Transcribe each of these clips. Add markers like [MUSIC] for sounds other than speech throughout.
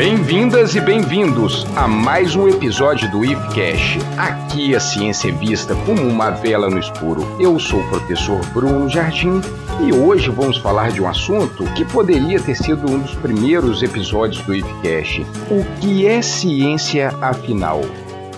Bem-vindas e bem-vindos a mais um episódio do IFCast. Aqui a ciência é vista como uma vela no escuro. Eu sou o professor Bruno Jardim e hoje vamos falar de um assunto que poderia ter sido um dos primeiros episódios do IFCast. O que é ciência afinal?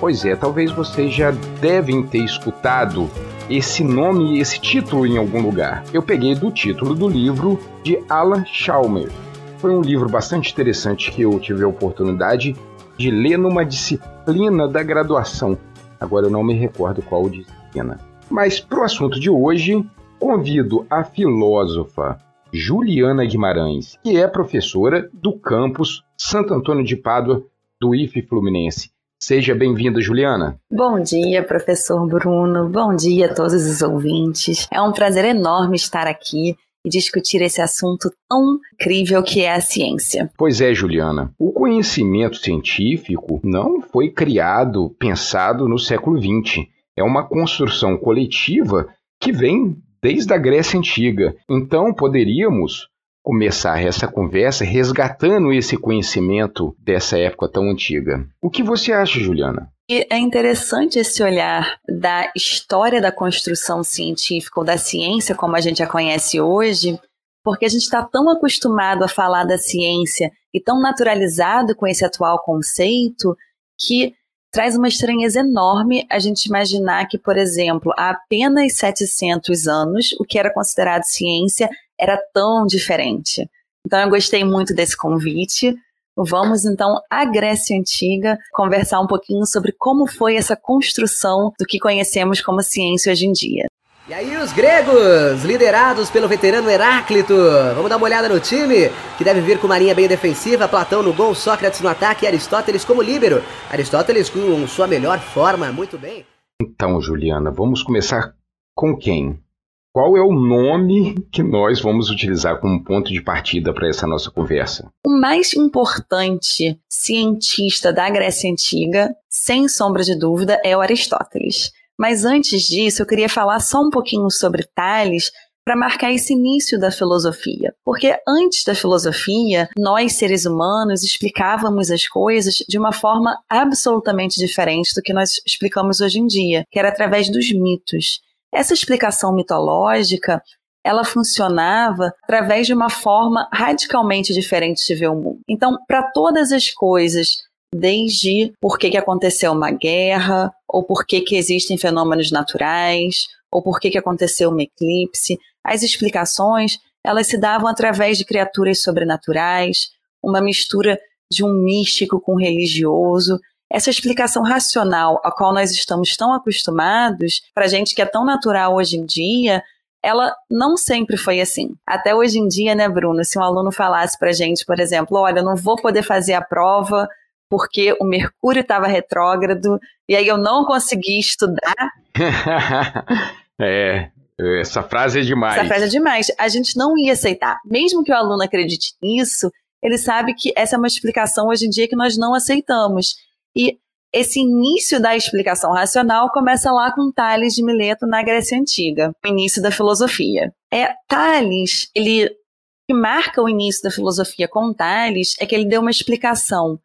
Pois é, talvez vocês já devem ter escutado esse nome esse título em algum lugar. Eu peguei do título do livro de Alan Chalmers foi um livro bastante interessante que eu tive a oportunidade de ler numa disciplina da graduação. Agora eu não me recordo qual disciplina. Mas para o assunto de hoje, convido a filósofa Juliana Guimarães, que é professora do campus Santo Antônio de Pádua do IFE Fluminense. Seja bem-vinda, Juliana. Bom dia, professor Bruno. Bom dia a todos os ouvintes. É um prazer enorme estar aqui e discutir esse assunto tão incrível que é a ciência. Pois é, Juliana. O conhecimento científico não foi criado, pensado no século XX. É uma construção coletiva que vem desde a Grécia Antiga. Então, poderíamos começar essa conversa resgatando esse conhecimento dessa época tão antiga. O que você acha, Juliana? É interessante esse olhar da história da construção científica ou da ciência como a gente a conhece hoje, porque a gente está tão acostumado a falar da ciência e tão naturalizado com esse atual conceito que traz uma estranheza enorme a gente imaginar que, por exemplo, há apenas 700 anos, o que era considerado ciência era tão diferente. Então eu gostei muito desse convite. Vamos então à Grécia Antiga conversar um pouquinho sobre como foi essa construção do que conhecemos como ciência hoje em dia. E aí os gregos, liderados pelo veterano Heráclito. Vamos dar uma olhada no time, que deve vir com marinha bem defensiva, Platão no gol, Sócrates no ataque e Aristóteles como líbero. Aristóteles com sua melhor forma, muito bem. Então, Juliana, vamos começar com quem? Qual é o nome que nós vamos utilizar como ponto de partida para essa nossa conversa? O mais importante cientista da Grécia Antiga, sem sombra de dúvida, é o Aristóteles. Mas antes disso, eu queria falar só um pouquinho sobre Tales para marcar esse início da filosofia. Porque antes da filosofia, nós seres humanos explicávamos as coisas de uma forma absolutamente diferente do que nós explicamos hoje em dia, que era através dos mitos. Essa explicação mitológica ela funcionava através de uma forma radicalmente diferente de ver o mundo. Então, para todas as coisas, desde por que, que aconteceu uma guerra, ou por que, que existem fenômenos naturais, ou por que, que aconteceu um eclipse, as explicações elas se davam através de criaturas sobrenaturais, uma mistura de um místico com um religioso, essa explicação racional a qual nós estamos tão acostumados, para gente que é tão natural hoje em dia, ela não sempre foi assim. Até hoje em dia, né, Bruno? Se um aluno falasse para gente, por exemplo, olha, eu não vou poder fazer a prova porque o Mercúrio estava retrógrado e aí eu não consegui estudar. [LAUGHS] é, essa frase é demais. Essa frase é demais. A gente não ia aceitar. Mesmo que o aluno acredite nisso, ele sabe que essa é uma explicação hoje em dia que nós não aceitamos. E esse início da explicação racional começa lá com Tales de Mileto na Grécia Antiga, o início da filosofia. É Tales, ele que marca o início da filosofia com Tales é que ele deu uma explicação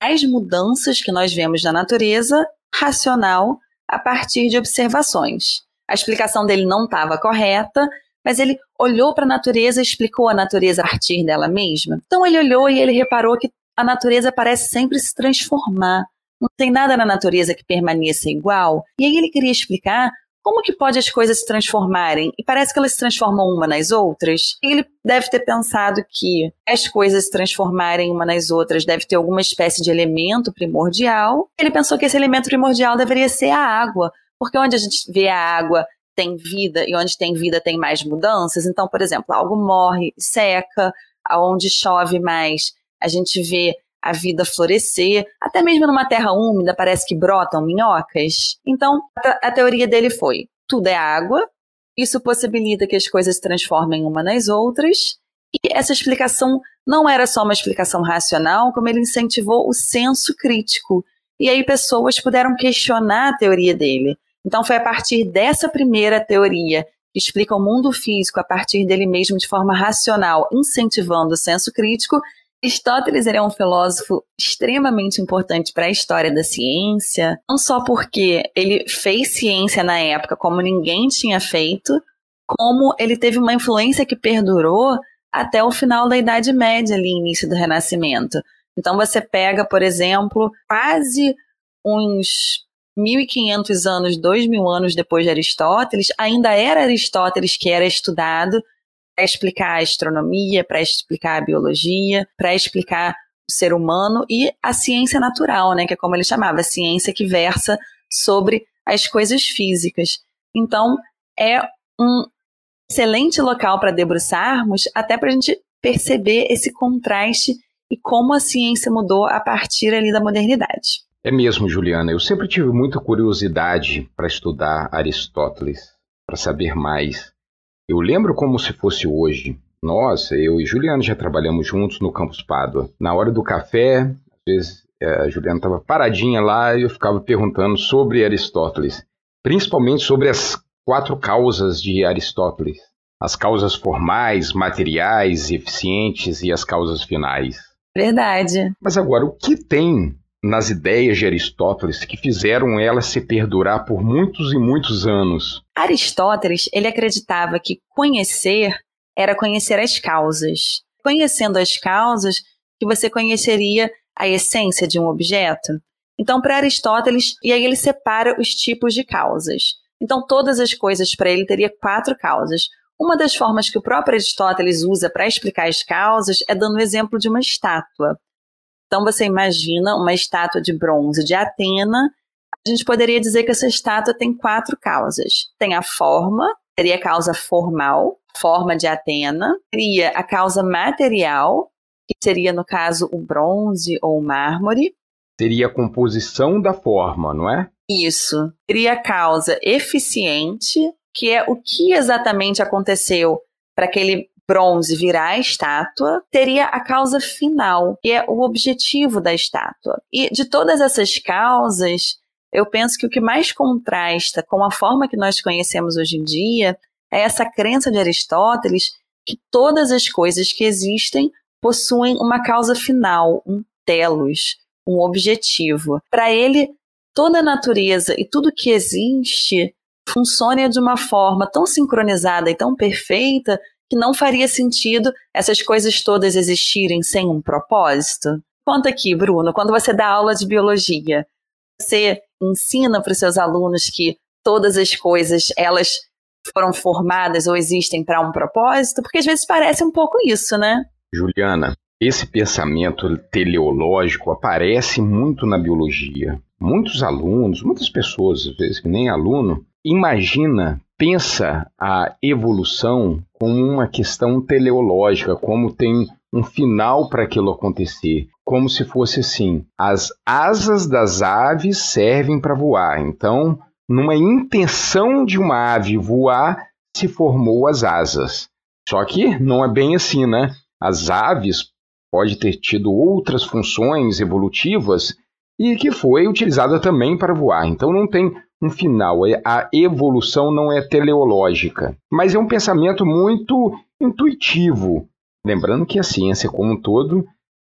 das mudanças que nós vemos na natureza racional a partir de observações. A explicação dele não estava correta, mas ele olhou para a natureza e explicou a natureza a partir dela mesma. Então ele olhou e ele reparou que a natureza parece sempre se transformar. Não tem nada na natureza que permaneça igual. E aí ele queria explicar como que pode as coisas se transformarem? E parece que elas se transformam uma nas outras. Ele deve ter pensado que as coisas se transformarem uma nas outras deve ter alguma espécie de elemento primordial. Ele pensou que esse elemento primordial deveria ser a água, porque onde a gente vê a água tem vida e onde tem vida tem mais mudanças. Então, por exemplo, algo morre, seca, aonde chove mais a gente vê a vida florescer, até mesmo numa terra úmida parece que brotam minhocas. Então, a, teoria dele foi: tudo é água, isso possibilita que as coisas se transformem uma nas outras, e essa explicação não era só uma explicação racional, como ele incentivou o senso crítico. E aí pessoas puderam questionar a teoria dele. Então foi a partir dessa primeira teoria que explica o mundo físico a partir dele mesmo de forma racional, incentivando o senso crítico, Aristóteles é um filósofo extremamente importante para a história da ciência, não só porque ele fez ciência na época como ninguém tinha feito, como ele teve uma influência que perdurou até o final da Idade Média, ali, início do Renascimento. Então você pega, por exemplo, quase uns 1.500 anos, 2.000 anos depois de Aristóteles, ainda era Aristóteles que era estudado para explicar a astronomia, para explicar a biologia, para explicar o ser humano e a ciência natural, né, que é como ele chamava, a ciência que versa sobre as coisas físicas. Então, é um excelente local para debruçarmos, até para a gente perceber esse contraste e como a ciência mudou a partir ali da modernidade. É mesmo, Juliana. Eu sempre tive muita curiosidade para estudar Aristóteles, para saber mais. Eu lembro como se fosse hoje. Nós, eu e Juliana já trabalhamos juntos no Campus Pádua. Na hora do café, às vezes é, a Juliana estava paradinha lá e eu ficava perguntando sobre Aristóteles, principalmente sobre as quatro causas de Aristóteles: as causas formais, materiais, eficientes e as causas finais. Verdade. Mas agora, o que tem nas ideias de Aristóteles que fizeram ela se perdurar por muitos e muitos anos. Aristóteles, ele acreditava que conhecer era conhecer as causas. Conhecendo as causas, que você conheceria a essência de um objeto. Então, para Aristóteles, e aí ele separa os tipos de causas. Então, todas as coisas para ele teria quatro causas. Uma das formas que o próprio Aristóteles usa para explicar as causas é dando o exemplo de uma estátua. Então você imagina uma estátua de bronze de Atena. A gente poderia dizer que essa estátua tem quatro causas. Tem a forma, seria a causa formal, forma de Atena. Teria a causa material, que seria, no caso, o bronze ou o mármore. Seria a composição da forma, não é? Isso. Teria a causa eficiente, que é o que exatamente aconteceu para aquele bronze virar a estátua, teria a causa final, que é o objetivo da estátua. E de todas essas causas, eu penso que o que mais contrasta com a forma que nós conhecemos hoje em dia é essa crença de Aristóteles que todas as coisas que existem possuem uma causa final, um telos, um objetivo. Para ele, toda a natureza e tudo que existe funciona de uma forma tão sincronizada e tão perfeita que não faria sentido essas coisas todas existirem sem um propósito? Conta aqui, Bruno, quando você dá aula de biologia, você ensina para os seus alunos que todas as coisas elas foram formadas ou existem para um propósito? Porque às vezes parece um pouco isso, né? Juliana, esse pensamento teleológico aparece muito na biologia. Muitos alunos, muitas pessoas, às vezes nem aluno, imagina pensa a evolução como uma questão teleológica, como tem um final para aquilo acontecer, como se fosse assim: as asas das aves servem para voar. Então, numa intenção de uma ave voar, se formou as asas. Só que não é bem assim, né? As aves pode ter tido outras funções evolutivas e que foi utilizada também para voar. Então não tem um final. É, a evolução não é teleológica, mas é um pensamento muito intuitivo. Lembrando que a ciência como um todo,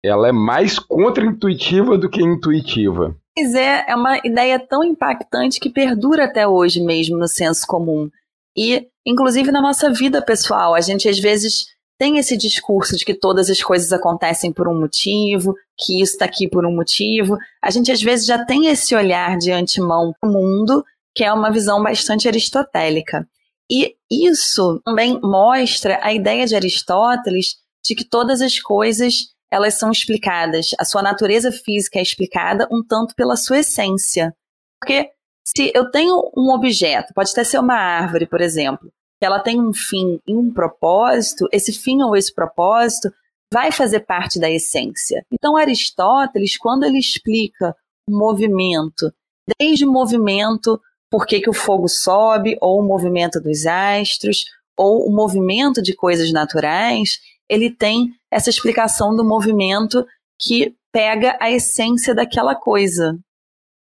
ela é mais contra-intuitiva do que intuitiva. Pois é, é uma ideia tão impactante que perdura até hoje mesmo no senso comum. E, inclusive, na nossa vida pessoal, a gente às vezes tem esse discurso de que todas as coisas acontecem por um motivo, que isso está aqui por um motivo. A gente às vezes já tem esse olhar de antemão para o mundo, que é uma visão bastante aristotélica. E isso também mostra a ideia de Aristóteles de que todas as coisas elas são explicadas, a sua natureza física é explicada um tanto pela sua essência. Porque se eu tenho um objeto, pode até ser uma árvore, por exemplo, que ela tem um fim e um propósito, esse fim ou esse propósito vai fazer parte da essência. Então, Aristóteles, quando ele explica o movimento, desde o movimento por que, que o fogo sobe, ou o movimento dos astros, ou o movimento de coisas naturais, ele tem essa explicação do movimento que pega a essência daquela coisa.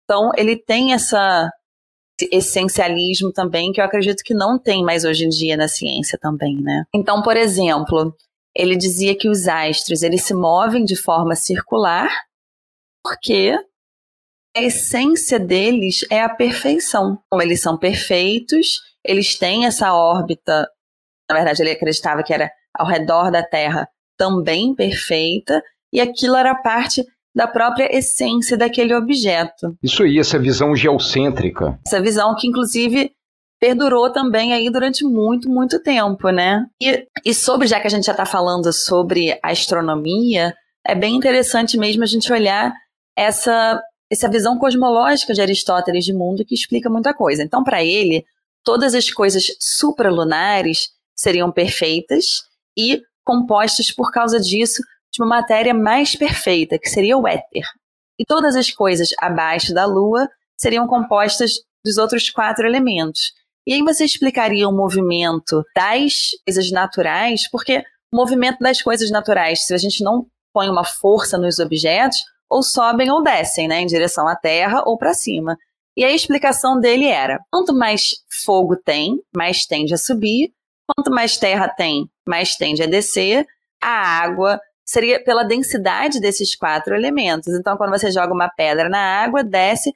Então, ele tem essa essencialismo também, que eu acredito que não tem mais hoje em dia na ciência também, né? Então, por exemplo, Ele dizia que os astros eles se movem de forma circular porque a essência deles é a perfeição. Como eles são perfeitos, eles têm essa órbita. Na verdade, ele acreditava que era ao redor da Terra também perfeita, e aquilo era parte da própria essência daquele objeto. Isso aí, essa visão geocêntrica. Essa visão que, inclusive, perdurou também aí durante muito, muito tempo, né? E, e sobre, já que a gente já está falando sobre astronomia, é bem interessante mesmo a gente olhar essa, essa visão cosmológica de Aristóteles de mundo que explica muita coisa. Então, para ele, todas as coisas supralunares seriam perfeitas e compostas por causa disso de uma matéria mais perfeita, que seria o éter. E todas as coisas abaixo da Lua seriam compostas dos outros quatro elementos. E aí você explicaria o movimento das coisas naturais, porque o movimento das coisas naturais, se a gente não põe uma força nos objetos, ou sobem ou descem, né, em direção à Terra ou para cima. E a explicação dele era: quanto mais fogo tem, mais tende a subir, quanto mais terra tem, mais tende a descer. A água seria pela densidade desses quatro elementos. Então, quando você joga uma pedra na água, desce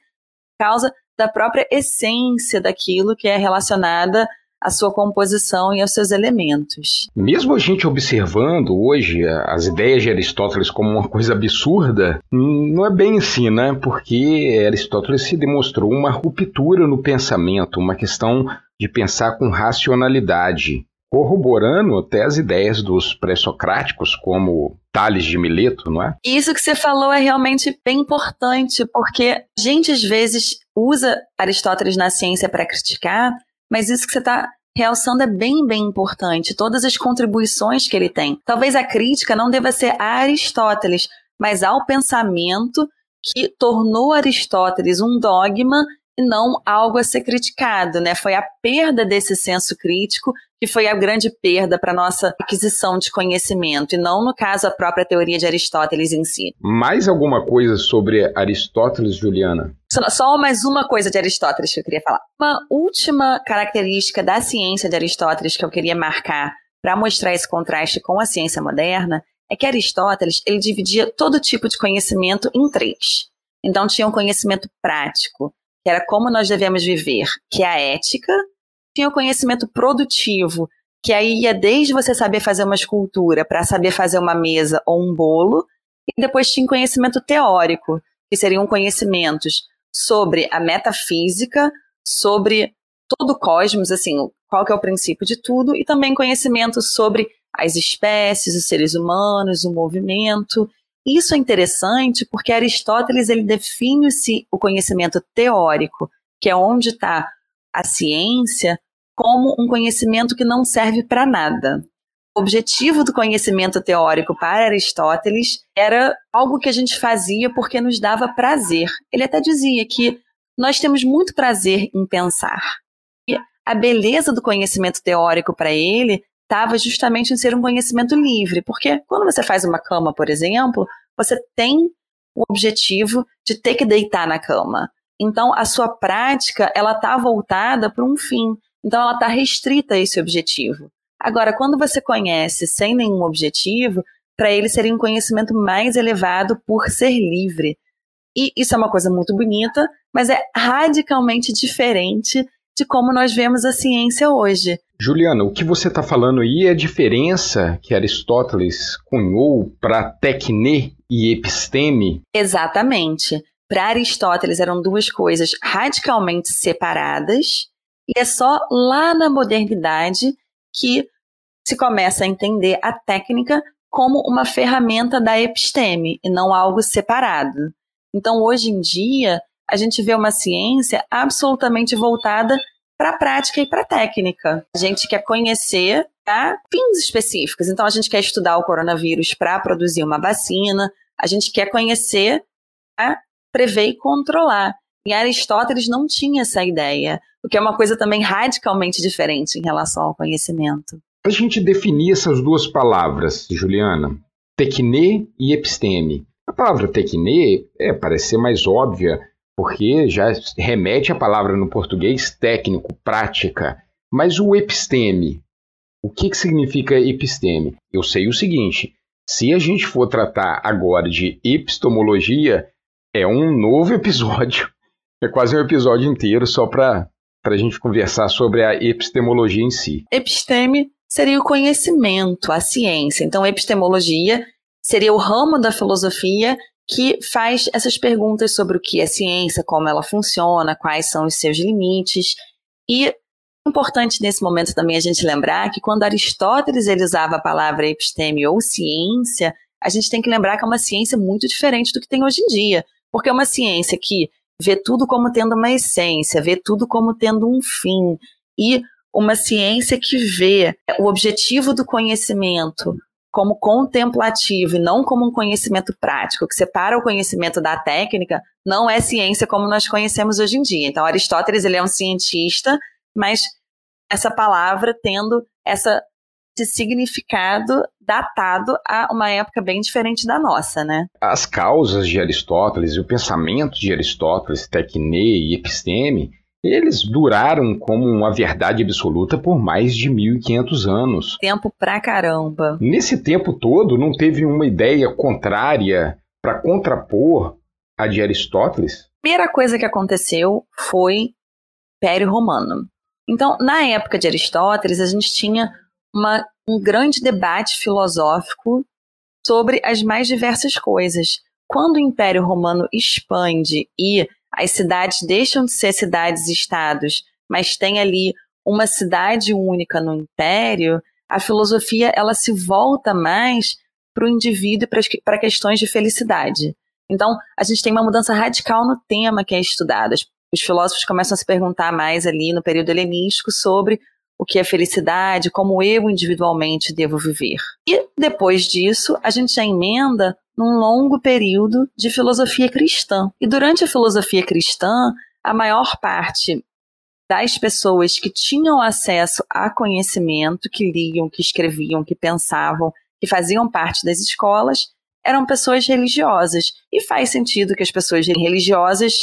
causa da própria essência daquilo que é relacionada à sua composição e aos seus elementos. Mesmo a gente observando hoje as ideias de Aristóteles como uma coisa absurda, não é bem assim, né? Porque Aristóteles se demonstrou uma ruptura no pensamento, uma questão de pensar com racionalidade corroborando até as ideias dos pré-socráticos, como Tales de Mileto, não é? Isso que você falou é realmente bem importante, porque a gente às vezes usa Aristóteles na ciência para criticar, mas isso que você está realçando é bem, bem importante, todas as contribuições que ele tem. Talvez a crítica não deva ser a Aristóteles, mas ao pensamento que tornou Aristóteles um dogma e não algo a ser criticado, né? Foi a perda desse senso crítico que foi a grande perda para nossa aquisição de conhecimento, e não, no caso, a própria teoria de Aristóteles em si. Mais alguma coisa sobre Aristóteles, Juliana? Só mais uma coisa de Aristóteles que eu queria falar. Uma última característica da ciência de Aristóteles que eu queria marcar para mostrar esse contraste com a ciência moderna é que Aristóteles ele dividia todo tipo de conhecimento em três. Então tinha um conhecimento prático, que era como nós devemos viver, que é a ética, tinha o conhecimento produtivo, que aí ia desde você saber fazer uma escultura para saber fazer uma mesa ou um bolo, e depois tinha conhecimento teórico, que seriam conhecimentos sobre a metafísica, sobre todo o cosmos, assim, qual que é o princípio de tudo, e também conhecimento sobre as espécies, os seres humanos, o movimento. Isso é interessante porque Aristóteles ele define o conhecimento teórico, que é onde está a ciência como um conhecimento que não serve para nada. O objetivo do conhecimento teórico para Aristóteles era algo que a gente fazia porque nos dava prazer. Ele até dizia que nós temos muito prazer em pensar. E a beleza do conhecimento teórico para ele estava justamente em ser um conhecimento livre, porque quando você faz uma cama, por exemplo, você tem o objetivo de ter que deitar na cama. Então, a sua prática, ela está voltada para um fim. Então, ela está restrita a esse objetivo. Agora, quando você conhece sem nenhum objetivo, para ele seria um conhecimento mais elevado por ser livre. E isso é uma coisa muito bonita, mas é radicalmente diferente de como nós vemos a ciência hoje. Juliana, o que você está falando aí é a diferença que Aristóteles cunhou para tecne e episteme? Exatamente. Para Aristóteles eram duas coisas radicalmente separadas, e é só lá na modernidade que se começa a entender a técnica como uma ferramenta da episteme e não algo separado. Então, hoje em dia, a gente vê uma ciência absolutamente voltada para a prática e para a técnica. A gente quer conhecer tá, fins específicos. Então, a gente quer estudar o coronavírus para produzir uma vacina, a gente quer conhecer tá, prever e controlar. E Aristóteles não tinha essa ideia, o que é uma coisa também radicalmente diferente em relação ao conhecimento. A gente definir essas duas palavras, Juliana, tecne e episteme. A palavra tecne é, parece ser mais óbvia, porque já remete à palavra no português técnico, prática. Mas o episteme, O que, que significa episteme? Eu sei o seguinte: se a gente for tratar agora de epistemologia, é um novo [LAUGHS] episódio. É quase um episódio inteiro só para a gente conversar sobre a epistemologia em si. Episteme seria o conhecimento, a ciência. Então, epistemologia seria o ramo da filosofia que faz essas perguntas sobre o que é ciência, como ela funciona, quais são os seus limites. E importante nesse momento também a gente lembrar que quando Aristóteles ele usava a palavra episteme ou ciência, a gente tem que lembrar que é uma ciência muito diferente do que tem hoje em dia, porque é uma ciência que vê tudo como tendo uma essência, vê tudo como tendo um fim e uma ciência que vê o objetivo do conhecimento como contemplativo e não como um conhecimento prático, que separa o conhecimento da técnica, não é ciência como nós conhecemos hoje em dia. Então, Aristóteles ele é um cientista, mas essa palavra tendo essa, esse significado datado a uma época bem diferente da nossa, né? As causas de Aristóteles e o pensamento de Aristóteles, tecne e episteme, eles duraram como uma verdade absoluta por mais de 1500 anos. Tempo pra caramba. Nesse tempo todo, não teve uma ideia contrária para contrapor a de Aristóteles? A primeira coisa que aconteceu foi Império Romano. Então, na época de Aristóteles, a gente tinha uma, um grande debate filosófico sobre as mais diversas coisas. Quando o Império Romano expande e as cidades deixam de ser cidades-estados, mas tem ali uma cidade única no império, a filosofia ela se volta mais para o indivíduo e para questões de felicidade. Então, a gente tem uma mudança radical no tema que é estudado. Os filósofos começam a se perguntar mais ali no período helenístico sobre o que é felicidade, como eu individualmente devo viver. E depois disso, a gente já emenda num longo período de filosofia cristã. E durante a filosofia cristã, a maior parte das pessoas que tinham acesso a conhecimento, que liam, que escreviam, que pensavam, que faziam parte das escolas, eram pessoas religiosas. E faz sentido que as pessoas religiosas,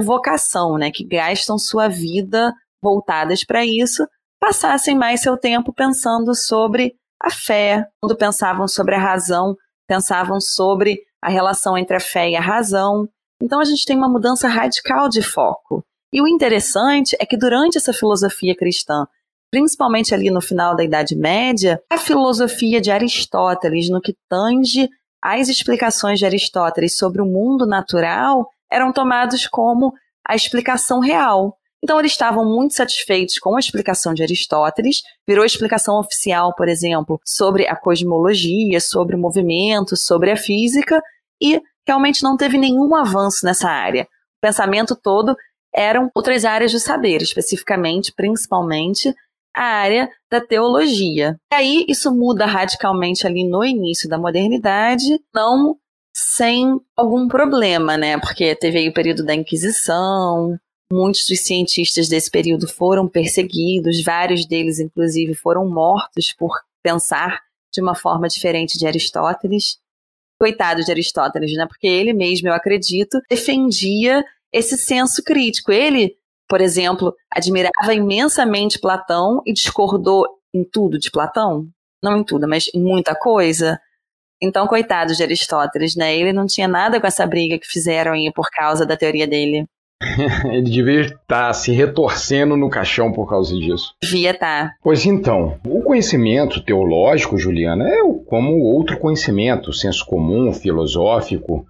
vocação, né, que gastam sua vida voltadas para isso, passassem mais seu tempo pensando sobre a fé, quando pensavam sobre a razão pensavam sobre a relação entre a fé e a razão. Então a gente tem uma mudança radical de foco. E o interessante é que durante essa filosofia cristã, principalmente ali no final da Idade Média, a filosofia de Aristóteles, no que tange as explicações de Aristóteles sobre o mundo natural, eram tomados como a explicação real. Então, eles estavam muito satisfeitos com a explicação de Aristóteles, virou explicação oficial, por exemplo, sobre a cosmologia, sobre o movimento, sobre a física, e realmente não teve nenhum avanço nessa área. O pensamento todo eram outras áreas do saber, especificamente, principalmente, a área da teologia. E aí isso muda radicalmente ali no início da modernidade, não sem algum problema, né? Porque teve aí o período da Inquisição, Muitos dos cientistas desse período foram perseguidos, vários deles, inclusive, foram mortos por pensar de uma forma diferente de Aristóteles. Coitado de Aristóteles, né? Porque ele mesmo, eu acredito, defendia esse senso crítico. Ele, por exemplo, admirava imensamente Platão e discordou em tudo de Platão. Não em tudo, mas em muita coisa. Então, coitado de Aristóteles, né? Ele não tinha nada com essa briga que fizeram aí por causa da teoria dele. [LAUGHS] Ele devia estar se retorcendo no caixão por causa disso. Devia estar. Pois então, o conhecimento teológico, Juliana, é como outro conhecimento, senso comum, filosófico.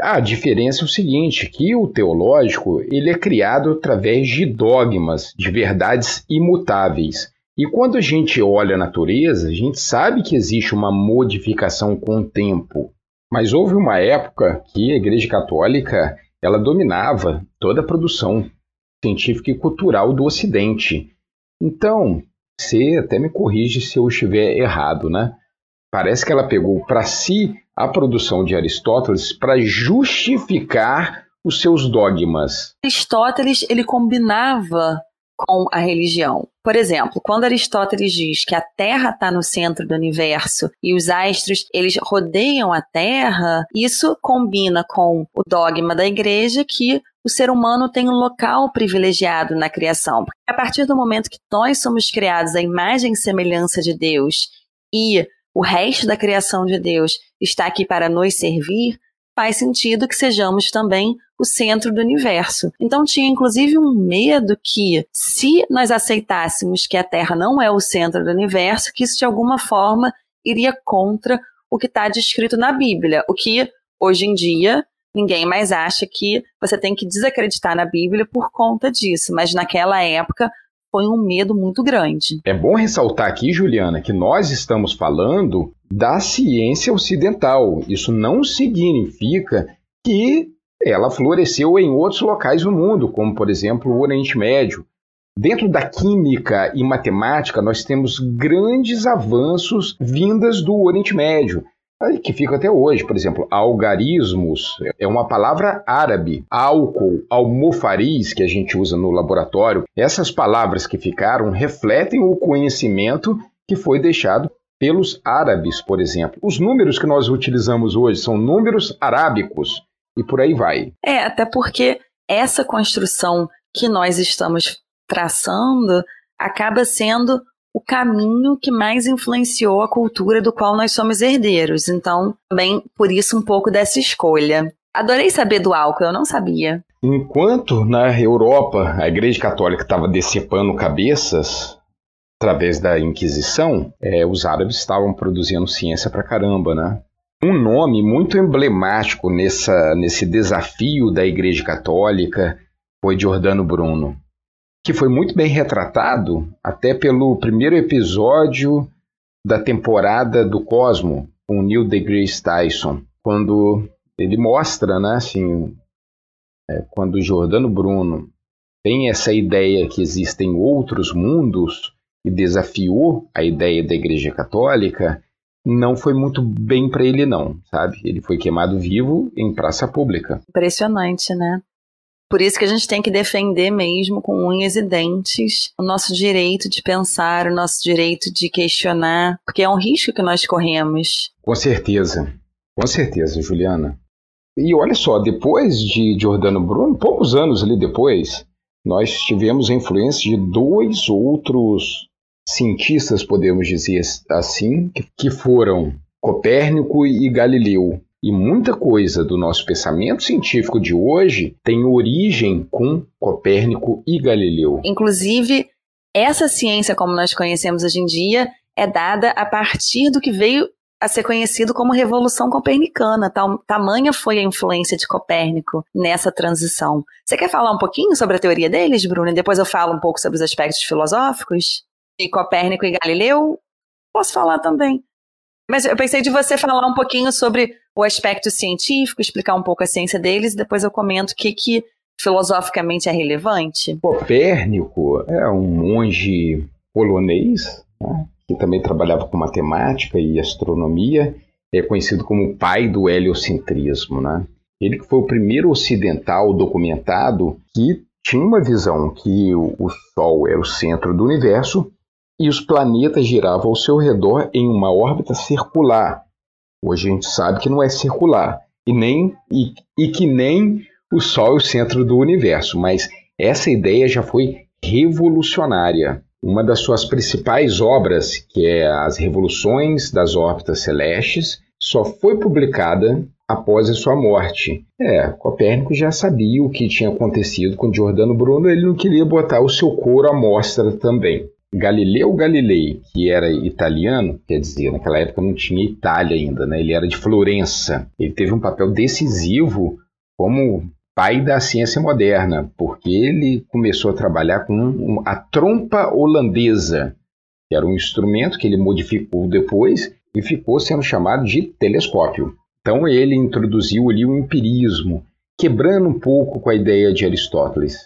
A diferença é o seguinte, que o teológico ele é criado através de dogmas, de verdades imutáveis. E quando a gente olha a natureza, a gente sabe que existe uma modificação com o tempo. Mas houve uma época que a Igreja Católica ela dominava toda a produção científica e cultural do Ocidente. Então, você até me corrige se eu estiver errado, né? Parece que ela pegou para si a produção de Aristóteles para justificar os seus dogmas. Aristóteles ele combinava com a religião. Por exemplo, quando Aristóteles diz que a Terra está no centro do universo e os astros eles rodeiam a Terra, isso combina com o dogma da Igreja que o ser humano tem um local privilegiado na criação. A partir do momento que nós somos criados à imagem e semelhança de Deus e o resto da criação de Deus está aqui para nos servir, faz sentido que sejamos também o centro do universo. Então tinha inclusive um medo que, se nós aceitássemos que a Terra não é o centro do universo, que isso de alguma forma iria contra o que está descrito na Bíblia, o que hoje em dia ninguém mais acha que você tem que desacreditar na Bíblia por conta disso, mas naquela época foi um medo muito grande. É bom ressaltar aqui, Juliana, que nós estamos falando da ciência ocidental. Isso não significa que ela floresceu em outros locais do mundo, como por exemplo o Oriente Médio. Dentro da química e matemática, nós temos grandes avanços vindas do Oriente Médio que fica até hoje. Por exemplo, algarismos é uma palavra árabe. Álcool, almofariz, que a gente usa no laboratório. Essas palavras que ficaram refletem o conhecimento que foi deixado pelos árabes, por exemplo. Os números que nós utilizamos hoje são números arábicos e por aí vai. É, até porque essa construção que nós estamos traçando acaba sendo o caminho que mais influenciou a cultura do qual nós somos herdeiros. Então, também por isso um pouco dessa escolha. Adorei saber do álcool, eu não sabia. Enquanto na Europa a Igreja Católica estava decepando cabeças através da Inquisição, é, os árabes estavam produzindo ciência pra caramba, né? Um nome muito emblemático nessa, nesse desafio da Igreja Católica foi Giordano Bruno que foi muito bem retratado até pelo primeiro episódio da temporada do Cosmo, com Neil deGrasse Tyson, quando ele mostra, né, assim, é, quando o Jordano Bruno tem essa ideia que existem outros mundos e desafiou a ideia da Igreja Católica, não foi muito bem para ele não, sabe? Ele foi queimado vivo em praça pública. Impressionante, né? Por isso que a gente tem que defender mesmo com unhas e dentes o nosso direito de pensar, o nosso direito de questionar, porque é um risco que nós corremos. Com certeza, com certeza, Juliana. E olha só, depois de Giordano Bruno, poucos anos ali depois, nós tivemos a influência de dois outros cientistas, podemos dizer assim, que foram Copérnico e Galileu. E muita coisa do nosso pensamento científico de hoje tem origem com Copérnico e Galileu. Inclusive, essa ciência, como nós conhecemos hoje em dia, é dada a partir do que veio a ser conhecido como Revolução Copernicana. Tal, tamanha foi a influência de Copérnico nessa transição. Você quer falar um pouquinho sobre a teoria deles, Bruno? E depois eu falo um pouco sobre os aspectos filosóficos? E Copérnico e Galileu? Posso falar também. Mas eu pensei de você falar um pouquinho sobre o aspecto científico, explicar um pouco a ciência deles, e depois eu comento o que, que filosoficamente é relevante. Copérnico é um monge polonês, né, que também trabalhava com matemática e astronomia, é conhecido como o pai do heliocentrismo. Né? Ele que foi o primeiro ocidental documentado que tinha uma visão que o Sol era o centro do universo e os planetas giravam ao seu redor em uma órbita circular. Hoje a gente sabe que não é circular e, nem, e, e que nem o Sol é o centro do universo, mas essa ideia já foi revolucionária. Uma das suas principais obras, que é As Revoluções das Órbitas Celestes, só foi publicada após a sua morte. É, Copérnico já sabia o que tinha acontecido com Giordano Bruno, ele não queria botar o seu couro à mostra também. Galileu Galilei, que era italiano, quer dizer, naquela época não tinha Itália ainda, né? ele era de Florença. Ele teve um papel decisivo como pai da ciência moderna, porque ele começou a trabalhar com a trompa holandesa, que era um instrumento que ele modificou depois e ficou sendo chamado de telescópio. Então ele introduziu ali o empirismo, quebrando um pouco com a ideia de Aristóteles.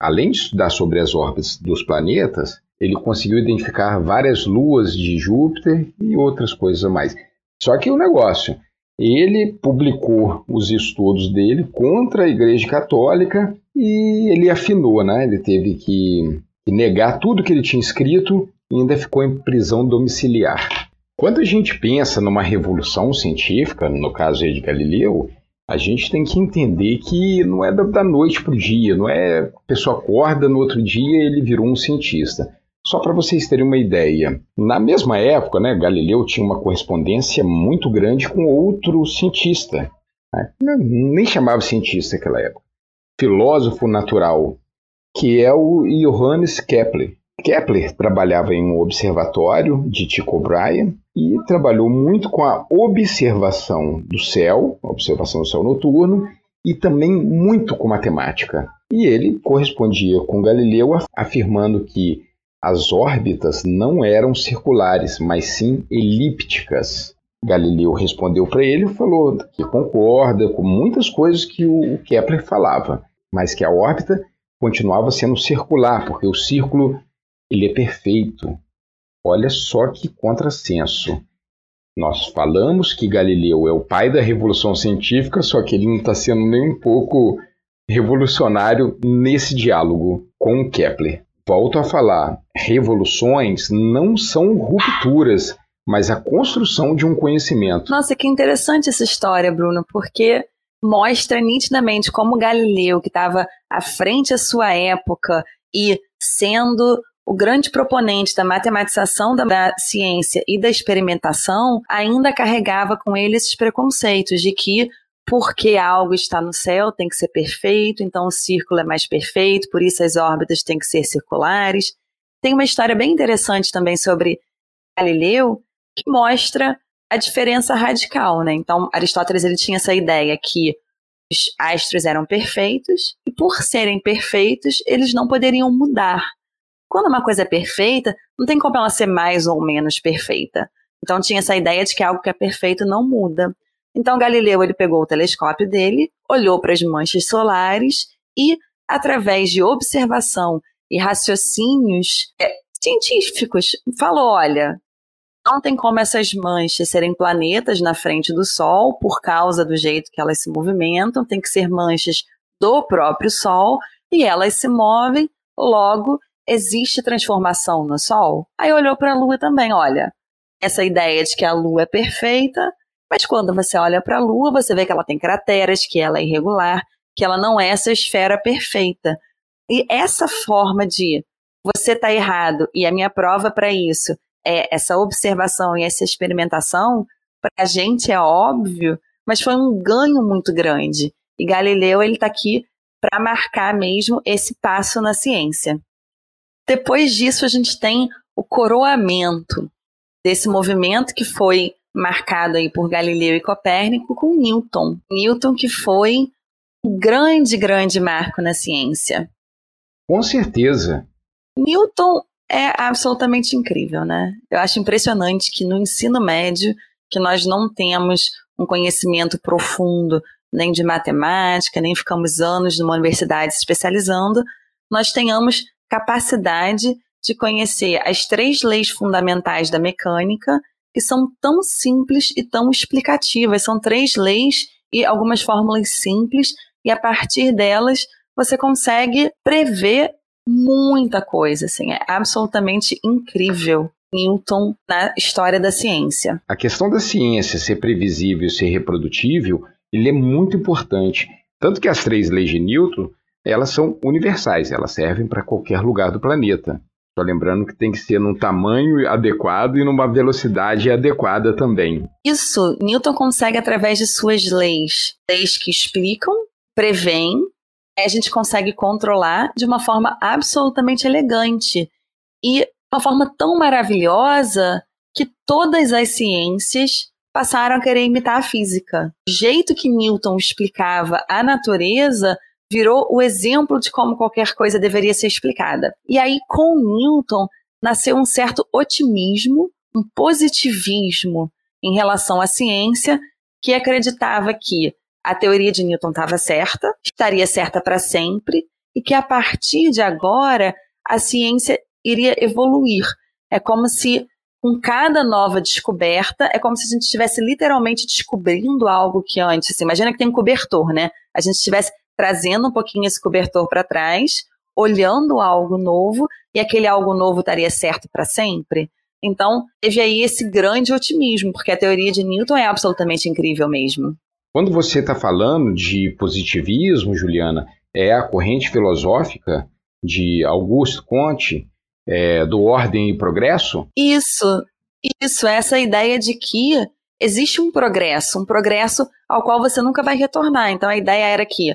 Além de estudar sobre as órbitas dos planetas, ele conseguiu identificar várias luas de Júpiter e outras coisas a mais. Só que o negócio, ele publicou os estudos dele contra a Igreja Católica e ele afinou, né? Ele teve que, negar tudo que ele tinha escrito e ainda ficou em prisão domiciliar. Quando a gente pensa numa revolução científica, no caso de Galileu, A gente tem que entender que não é da noite para o dia, não é a pessoa acorda no outro dia e ele virou um cientista. Só para vocês terem uma ideia, na mesma época, né, Galileu tinha uma correspondência muito grande com outro cientista. Né? Nem chamava cientista naquela época. Filósofo natural, que é o Johannes Kepler. Kepler trabalhava em um observatório de Tycho Brahe e trabalhou muito com a observação do céu, observação do céu noturno, e também muito com matemática. E ele correspondia com Galileu afirmando que as órbitas não eram circulares, mas sim elípticas. Galileu respondeu para ele e falou que concorda com muitas coisas que o Kepler falava, mas que a órbita continuava sendo circular, porque o círculo ele é perfeito. Olha só que contrassenso. Nós falamos que Galileu é o pai da revolução científica, só que ele não está sendo nem um pouco revolucionário nesse diálogo com Kepler. Volto a falar, revoluções não são rupturas, mas a construção de um conhecimento. Nossa, que interessante essa história, Bruno, porque mostra nitidamente como Galileu, que estava à frente da sua época e sendo o grande proponente da matematização da, ciência e da experimentação, ainda carregava com ele esses preconceitos de que porque algo está no céu tem que ser perfeito, então o círculo é mais perfeito, por isso as órbitas têm que ser circulares. Tem uma história bem interessante também sobre Galileu que mostra a diferença radical, né? Então, Aristóteles ele tinha essa ideia que os astros eram perfeitos e por serem perfeitos, eles não poderiam mudar. Quando uma coisa é perfeita, não tem como ela ser mais ou menos perfeita. Então tinha essa ideia de que algo que é perfeito não muda. Então Galileu ele pegou o telescópio dele, olhou para as manchas solares e, através de observação e raciocínios é, científicos, falou: olha, não tem como essas manchas serem planetas na frente do Sol por causa do jeito que elas se movimentam, tem que ser manchas do próprio Sol e elas se movem, logo existe transformação no Sol. Aí olhou para a Lua também, olha, essa ideia de que a Lua é perfeita mas quando você olha para a Lua, você vê que ela tem crateras, que ela é irregular, que ela não é essa esfera perfeita. E essa forma de você está errado e a minha prova para isso é essa observação e essa experimentação, para a gente é óbvio, mas foi um ganho muito grande. E Galileu ele está aqui para marcar mesmo esse passo na ciência. Depois disso, a gente tem o coroamento desse movimento que foi marcado aí por Galileu e Copérnico com Newton. Newton que foi um grande, grande marco na ciência. Com certeza. Newton é absolutamente incrível, né? Eu acho impressionante que no ensino médio, que nós não temos um conhecimento profundo nem de matemática, nem ficamos anos numa universidade se especializando, nós tenhamos capacidade de conhecer as três leis fundamentais da mecânica que são tão simples e tão explicativas. São três leis e algumas fórmulas simples, e a partir delas você consegue prever muita coisa. Assim, é absolutamente incrível. Newton na história da ciência. A questão da ciência ser previsível, ser reprodutível, ele é muito importante. Tanto que as três leis de Newton, elas são universais, elas servem para qualquer lugar do planeta. Só lembrando que tem que ser num tamanho adequado e numa velocidade adequada também. Isso, Newton consegue através de suas leis. Leis que explicam, prevêem, a gente consegue controlar de uma forma absolutamente elegante. E uma forma tão maravilhosa que todas as ciências passaram a querer imitar a física. O jeito que Newton explicava a natureza virou o exemplo de como qualquer coisa deveria ser explicada. E aí, com Newton, nasceu um certo otimismo, um positivismo em relação à ciência, que acreditava que a teoria de Newton estava certa, estaria certa para sempre, e que a partir de agora a ciência iria evoluir. É como se com cada nova descoberta, é como se a gente estivesse literalmente descobrindo algo que antes. Assim, imagina que tem um cobertor, né? A gente estivesse trazendo um pouquinho esse cobertor para trás, olhando algo novo, e aquele algo novo estaria certo para sempre. Então, teve aí esse grande otimismo, porque a teoria de Newton é absolutamente incrível mesmo. Quando você está falando de positivismo, Juliana, é a corrente filosófica de Augusto Comte, é, do Ordem e Progresso? Isso, isso, essa ideia de que existe um progresso, um progresso ao qual você nunca vai retornar. Então a ideia era que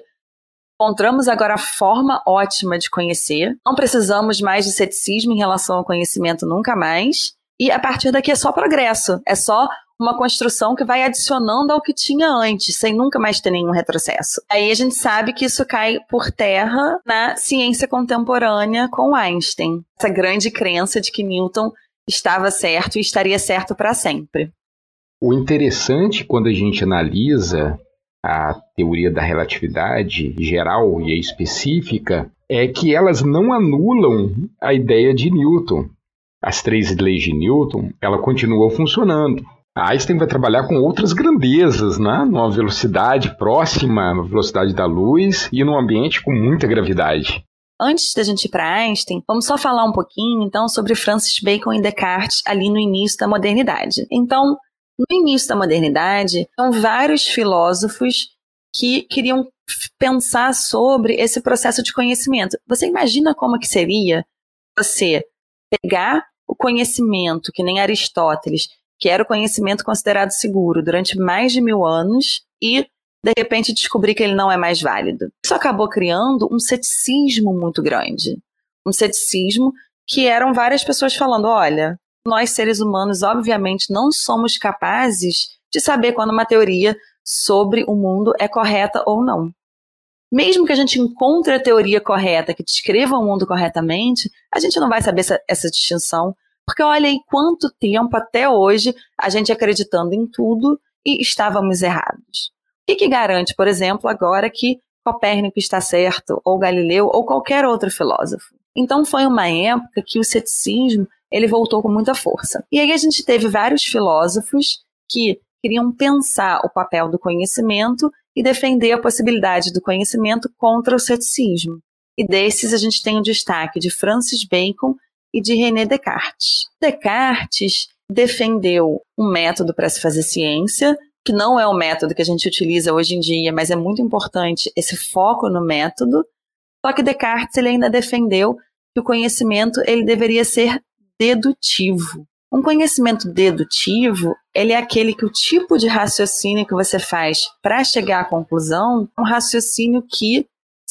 encontramos agora a forma ótima de conhecer, não precisamos mais de ceticismo em relação ao conhecimento nunca mais, e a partir daqui é só progresso, é só uma construção que vai adicionando ao que tinha antes, sem nunca mais ter nenhum retrocesso. Aí a gente sabe que isso cai por terra na ciência contemporânea com Einstein. Essa grande crença de que Newton estava certo e estaria certo para sempre. O interessante quando a gente analisa a teoria da relatividade geral e específica é que elas não anulam a ideia de Newton. As três leis de Newton, ela continuam funcionando. A Einstein vai trabalhar com outras grandezas, né? numa velocidade próxima à velocidade da luz e num ambiente com muita gravidade. Antes da gente ir para Einstein, vamos só falar um pouquinho então sobre Francis Bacon e Descartes ali no início da modernidade. Então, no início da modernidade, são vários filósofos que queriam pensar sobre esse processo de conhecimento. Você imagina como que seria você pegar o conhecimento, que nem Aristóteles, que era o conhecimento considerado seguro durante mais de mil anos, e de repente descobrir que ele não é mais válido. Isso acabou criando um ceticismo muito grande. Um ceticismo que eram várias pessoas falando: olha, nós seres humanos, obviamente, não somos capazes de saber quando uma teoria sobre o mundo é correta ou não. Mesmo que a gente encontre a teoria correta, que descreva o mundo corretamente, a gente não vai saber essa, essa distinção, porque olha aí quanto tempo até hoje a gente acreditando em tudo e estávamos errados. O que, que garante, por exemplo, agora que Copérnico está certo, ou Galileu, ou qualquer outro filósofo? Então foi uma época que o ceticismo ele voltou com muita força. E aí a gente teve vários filósofos que queriam pensar o papel do conhecimento e defender a possibilidade do conhecimento contra o ceticismo. E desses a gente tem o destaque de Francis Bacon e de René Descartes. Descartes defendeu um método para se fazer ciência, que não é o método que a gente utiliza hoje em dia, mas é muito importante esse foco no método. Só que Descartes ele ainda defendeu que o conhecimento ele deveria ser dedutivo. Um conhecimento dedutivo, ele é aquele que o tipo de raciocínio que você faz para chegar à conclusão, é um raciocínio que,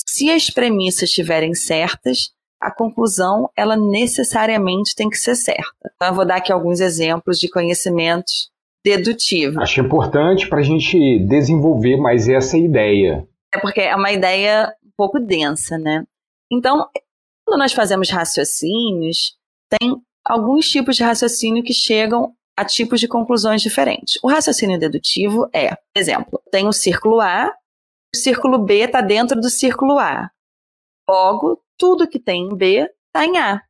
se as premissas estiverem certas, a conclusão ela necessariamente tem que ser certa. Então, eu vou dar aqui alguns exemplos de conhecimentos dedutivos. Acho importante para a gente desenvolver mais essa ideia. É porque é uma ideia um pouco densa, né? Então, quando nós fazemos raciocínios, tem alguns tipos de raciocínio que chegam a tipos de conclusões diferentes. O raciocínio dedutivo é, por exemplo, tem o círculo A, o círculo B está dentro do círculo A. Logo, tudo que tem em B está em A.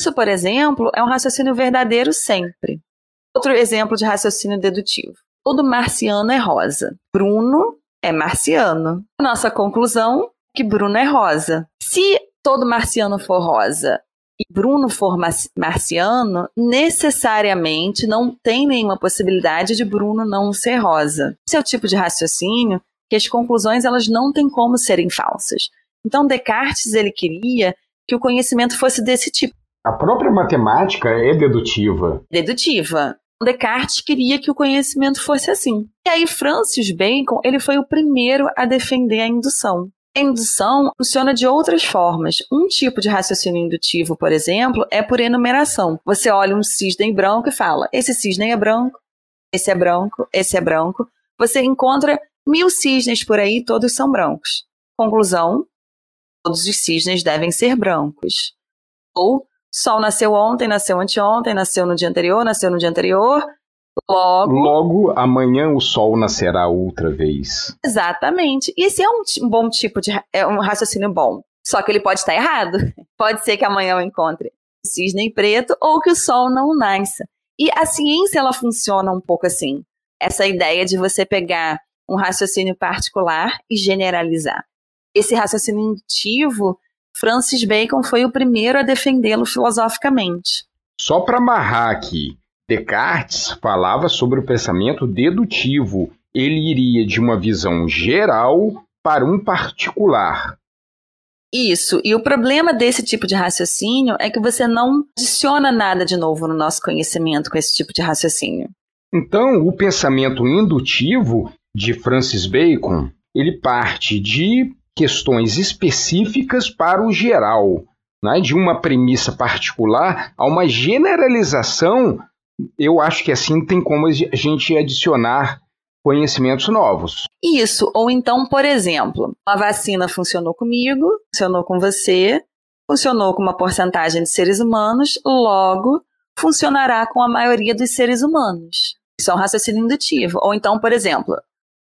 Isso, por exemplo, é um raciocínio verdadeiro sempre. Outro exemplo de raciocínio dedutivo. Todo marciano é rosa. Bruno é marciano. Nossa conclusão é que Bruno é rosa. Se todo marciano for rosa e Bruno for marciano, necessariamente não tem nenhuma possibilidade de Bruno não ser rosa. Esse é o tipo de raciocínio que as conclusões elas não têm como serem falsas. Então Descartes ele queria que o conhecimento fosse desse tipo. A própria matemática é dedutiva. Dedutiva. Descartes queria que o conhecimento fosse assim. E aí Francis Bacon, ele foi o primeiro a defender a indução. A indução funciona de outras formas. Um tipo de raciocínio indutivo, por exemplo, é por enumeração. Você olha um cisne branco e fala: esse cisne é branco, esse é branco, esse é branco. Você encontra mil cisnes por aí, todos são brancos. Conclusão: todos os cisnes devem ser brancos. Ou Sol nasceu ontem, nasceu anteontem, nasceu no dia anterior, nasceu no dia anterior, Logo, Logo, amanhã o sol nascerá outra vez. Exatamente. E esse é um bom tipo de é um raciocínio bom. Só que ele pode estar errado. [LAUGHS] Pode ser que amanhã eu encontre cisne preto ou que o sol não nasça. E a ciência ela funciona um pouco assim. Essa ideia de você pegar um raciocínio particular e generalizar. Esse raciocínio indutivo, Francis Bacon foi o primeiro a defendê-lo filosoficamente. Só para amarrar aqui, Descartes falava sobre o pensamento dedutivo ele iria de uma visão geral para um particular. Isso. E o problema desse tipo de raciocínio é que você não adiciona nada de novo no nosso conhecimento com esse tipo de raciocínio. Então, o pensamento indutivo de Francis Bacon, ele parte de questões específicas para o geral, né? de uma premissa particular a uma generalização. Eu acho que assim tem como a gente adicionar conhecimentos novos. Isso, ou então, por exemplo, a vacina funcionou comigo, funcionou com você, funcionou com uma porcentagem de seres humanos, logo funcionará com a maioria dos seres humanos. Isso é um raciocínio indutivo. Ou então, por exemplo,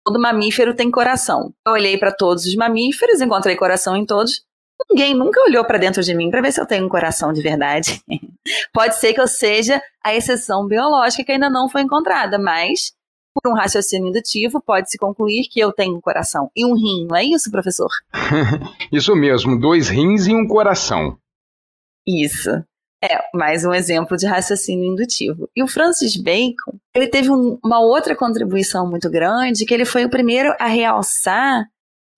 todo mamífero tem coração. Eu olhei para todos os mamíferos, encontrei coração em todos. Ninguém nunca olhou para dentro de mim para ver se eu tenho um coração de verdade. [LAUGHS] Pode ser que eu seja a exceção biológica que ainda não foi encontrada, mas por um raciocínio indutivo, pode-se concluir que eu tenho um coração e um rim, não é isso, professor? [LAUGHS] isso mesmo, dois rins e um coração. Isso. É, mais um exemplo de raciocínio indutivo. E o Francis Bacon, ele teve um, uma outra contribuição muito grande, que ele foi o primeiro a realçar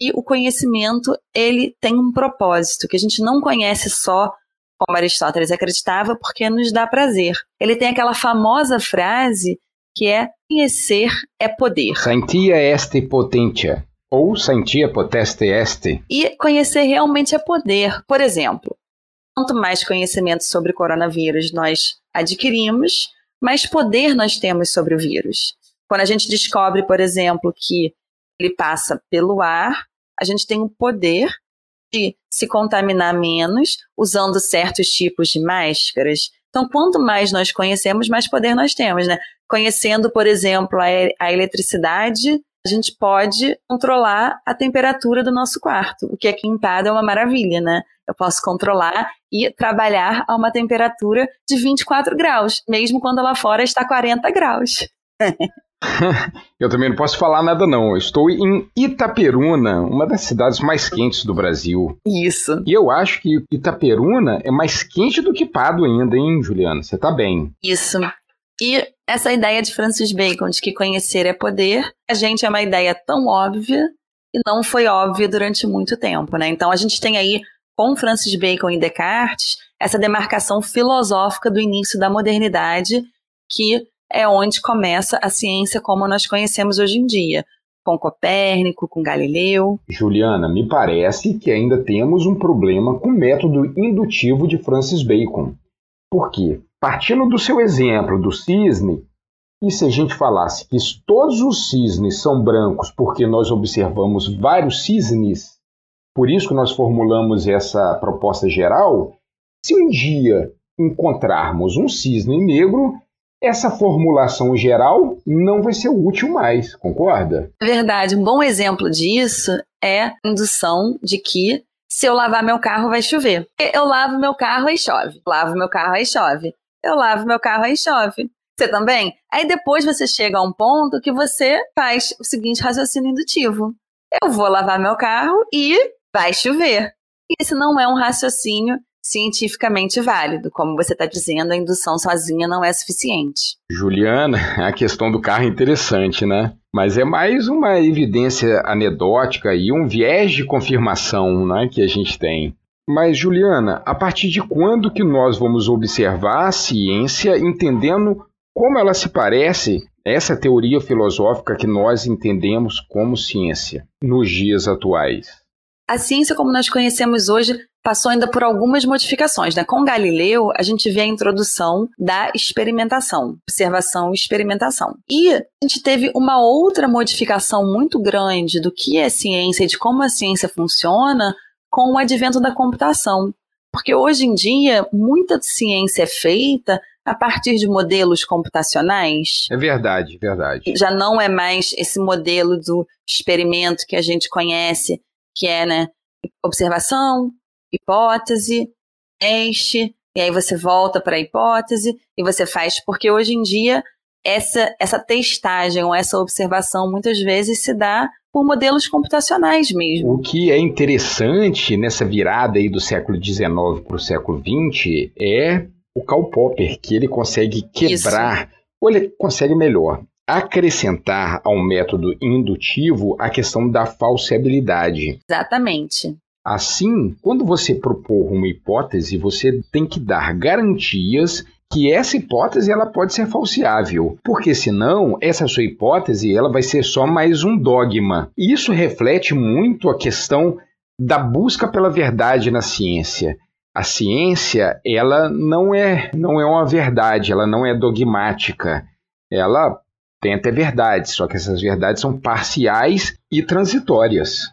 que o conhecimento ele tem um propósito, que a gente não conhece só como Aristóteles acreditava, porque nos dá prazer. Ele tem aquela famosa frase que é conhecer é poder. Scientia est potentia, ou scientia poteste est. E conhecer realmente é poder. Por exemplo, quanto mais conhecimento sobre o coronavírus nós adquirimos, mais poder nós temos sobre o vírus. Quando a gente descobre, por exemplo, que ele passa pelo ar, a gente tem o poder de se contaminar menos usando certos tipos de máscaras. Então, quanto mais nós conhecemos, mais poder nós temos, né? Conhecendo, por exemplo, a, a eletricidade, a gente pode controlar a temperatura do nosso quarto, o que aqui em é uma maravilha, né? Eu posso controlar e trabalhar a uma temperatura de 24 graus, mesmo quando lá fora está 40 graus. [LAUGHS] [LAUGHS] Eu também não posso falar nada não. Eu estou em Itaperuna, uma das cidades mais quentes do Brasil. Isso. E eu acho que Itaperuna é mais quente do que Pado ainda, hein, Juliana? Você tá bem. Isso. E essa ideia de Francis Bacon de que conhecer é poder, a gente é uma ideia tão óbvia e não foi óbvia durante muito tempo, né? Então a gente tem aí com Francis Bacon e Descartes essa demarcação filosófica do início da modernidade que é onde começa a ciência como nós conhecemos hoje em dia, com Copérnico, com Galileu. Juliana, me parece que ainda temos um problema com o método indutivo de Francis Bacon. Por quê? Partindo do seu exemplo do cisne, e se a gente falasse que todos os cisnes são brancos porque nós observamos vários cisnes, por isso que nós formulamos essa proposta geral, se um dia encontrarmos um cisne negro, essa formulação geral não vai ser útil mais, concorda? Verdade. Um bom exemplo disso é a indução de que se eu lavar meu carro vai chover. Eu lavo meu carro e chove. Lavo meu carro e chove eu lavo meu carro aí chove. Você também? Aí depois você chega a um ponto que você faz o seguinte raciocínio indutivo. Eu vou lavar meu carro e vai chover. E esse não é um raciocínio cientificamente válido. Como você está dizendo, a indução sozinha não é suficiente. Juliana, [LAUGHS] a questão do carro é interessante, né? Mas é mais uma evidência anedótica e um viés de confirmação né, que a gente tem. Mas, Juliana, a partir de quando que nós vamos observar a ciência entendendo como ela se parece essa teoria filosófica que nós entendemos como ciência nos dias atuais? A ciência, como nós conhecemos hoje, passou ainda por algumas modificações. Né? Com Galileu, a gente vê a introdução da experimentação, observação e experimentação. E a gente teve uma outra modificação muito grande do que é ciência e de como a ciência funciona com o advento da computação. Porque hoje em dia, muita ciência é feita a partir de modelos computacionais. É verdade, verdade. Já não é mais esse modelo do experimento que a gente conhece, que é né, observação, hipótese, teste, e aí você volta para a hipótese e você faz, porque hoje em dia essa, essa testagem ou essa observação muitas vezes se dá por modelos computacionais mesmo. O que é interessante nessa virada aí do século XIX para o século XX é o Karl Popper, que ele consegue quebrar, Isso. ou ele consegue melhor, acrescentar ao método indutivo a questão da falseabilidade. Exatamente. Assim, quando você propor uma hipótese, você tem que dar garantias que essa hipótese ela pode ser falseável, porque senão essa sua hipótese ela vai ser só mais um dogma. Isso reflete muito a questão da busca pela verdade na ciência. A ciência ela não é não é uma verdade, ela não é dogmática. Ela tem até verdades, só que essas verdades são parciais e transitórias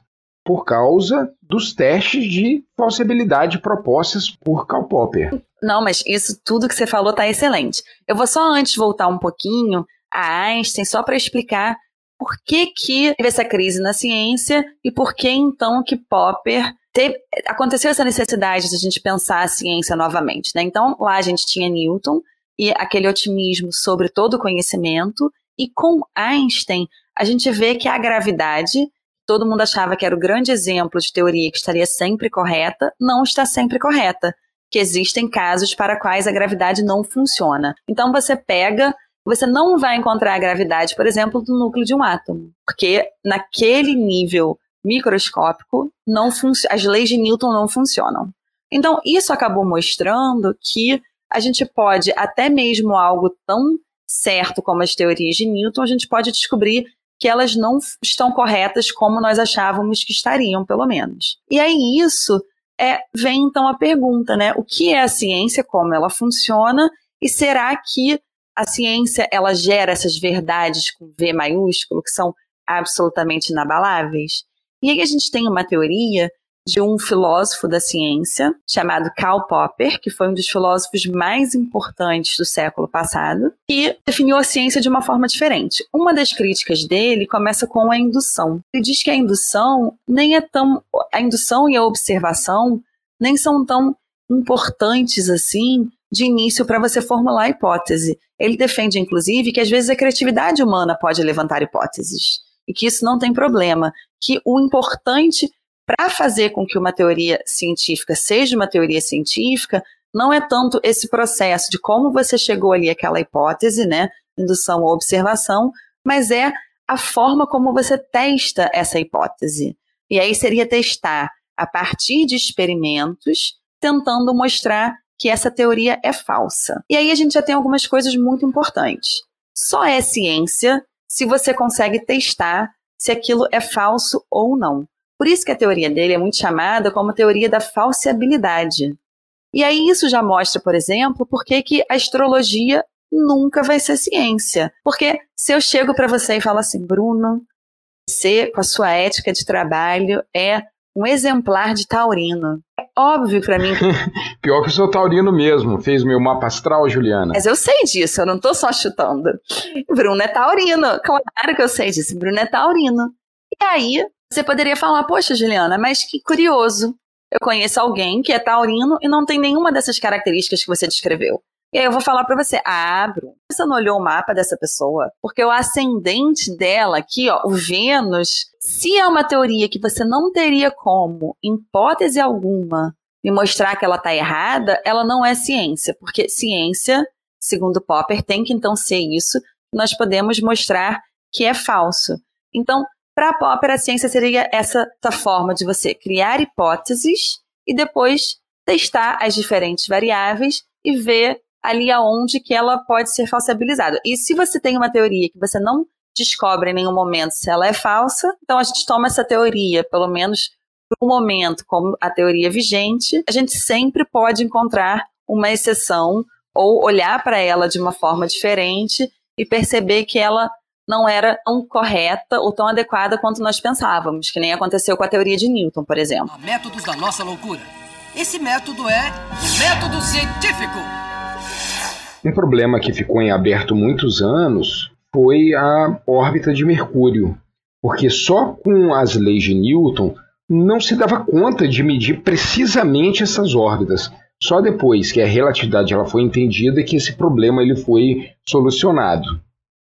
por causa dos testes de falsibilidade propostos por Karl Popper. Não, mas isso tudo que você falou está excelente. Eu vou só antes voltar um pouquinho a Einstein, só para explicar por que, que teve essa crise na ciência e por que então que Popper teve, aconteceu essa necessidade de a gente pensar a ciência novamente. Né? Então, lá a gente tinha Newton e aquele otimismo sobre todo o conhecimento, e com Einstein a gente vê que a gravidade todo mundo achava que era o grande exemplo de teoria que estaria sempre correta, não está sempre correta. Que existem casos para quais a gravidade não funciona. Então você pega, você não vai encontrar a gravidade, por exemplo, do núcleo de um átomo, porque naquele nível microscópico não as leis de Newton não funcionam. Então isso acabou mostrando que a gente pode até mesmo algo tão certo como as teorias de Newton, a gente pode descobrir que elas não estão corretas como nós achávamos que estariam, pelo menos. E aí isso é, vem então a pergunta, né? O que é a ciência, como ela funciona e será que a ciência ela gera essas verdades com V maiúsculo que são absolutamente inabaláveis? E aí a gente tem uma teoria de um filósofo da ciência chamado Karl Popper, que foi um dos filósofos mais importantes do século passado, e definiu a ciência de uma forma diferente. Uma das críticas dele começa com a indução. Ele diz que a indução nem é tão a indução e a observação nem são tão importantes assim de início para você formular a hipótese. Ele defende, inclusive, que às vezes a criatividade humana pode levantar hipóteses e que isso não tem problema, que o importante para fazer com que uma teoria científica seja uma teoria científica, não é tanto esse processo de como você chegou ali àquela hipótese, né, indução ou observação, mas é a forma como você testa essa hipótese. E aí seria testar a partir de experimentos, tentando mostrar que essa teoria é falsa. E aí a gente já tem algumas coisas muito importantes. Só é ciência se você consegue testar se aquilo é falso ou não. Por isso que a teoria dele é muito chamada como teoria da falseabilidade. E aí isso já mostra, por exemplo, por que, que a astrologia nunca vai ser ciência. Porque se eu chego para você e falo assim, Bruno, você, com a sua ética de trabalho, é um exemplar de taurino. É óbvio para mim. [LAUGHS] Pior que eu sou taurino mesmo. Fez meu mapa astral, Juliana. Mas eu sei disso, eu não tô só chutando. Bruno é taurino. Claro que eu sei disso. Bruno é taurino. E aí, você poderia falar, poxa, Juliana, mas que curioso. Eu conheço alguém que é taurino e não tem nenhuma dessas características que você descreveu. E aí eu vou falar para você, ah, você não olhou o mapa dessa pessoa? Porque o ascendente dela aqui, ó, o Vênus, se é uma teoria que você não teria como, em hipótese alguma, me mostrar que ela está errada, ela não é ciência. Porque ciência, segundo Popper, tem que então ser isso, nós podemos mostrar que é falso. Então, para a Popper, a ciência seria essa, forma de você criar hipóteses e depois testar as diferentes variáveis e ver ali aonde que ela pode ser falsibilizada. E se você tem uma teoria que você não descobre em nenhum momento se ela é falsa, então a gente toma essa teoria, pelo menos por um momento, como a teoria vigente, a gente sempre pode encontrar uma exceção ou olhar para ela de uma forma diferente e perceber que ela não era tão correta ou tão adequada quanto nós pensávamos, que nem aconteceu com a teoria de Newton, por exemplo. Métodos da nossa loucura. Esse método é o método científico. Um problema que ficou em aberto muitos anos foi a órbita de Mercúrio, porque só com as leis de Newton não se dava conta de medir precisamente essas órbitas. Só depois que a relatividade ela foi entendida que esse problema ele foi solucionado.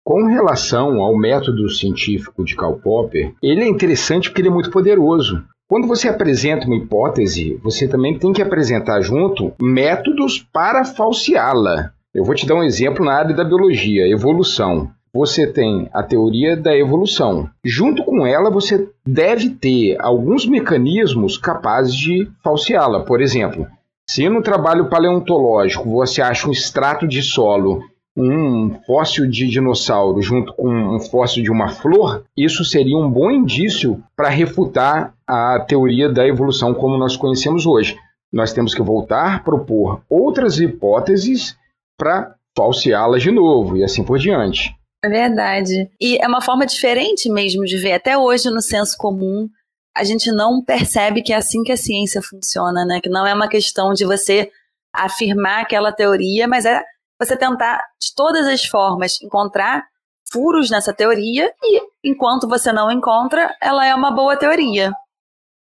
Com relação ao método científico de Karl Popper, ele é interessante porque ele é muito poderoso. Quando você apresenta uma hipótese, você também tem que apresentar junto métodos para falseá-la. Eu vou te dar um exemplo na área da biologia, evolução. você tem a teoria da evolução. Junto com ela, você deve ter alguns mecanismos capazes de falseá-la. Por exemplo, se no trabalho paleontológico você acha um extrato de solo, um fóssil de dinossauro junto com um fóssil de uma flor, isso seria um bom indício para refutar a teoria da evolução como nós conhecemos hoje. Nós temos que voltar a propor outras hipóteses para falseá-las de novo e assim por diante. É verdade. E é uma forma diferente mesmo de ver. Até hoje, no senso comum, a gente não percebe que é assim que a ciência funciona, né? Que não é uma questão de você afirmar aquela teoria, mas é você tentar, de todas as formas, encontrar furos nessa teoria e, enquanto você não encontra, ela é uma boa teoria.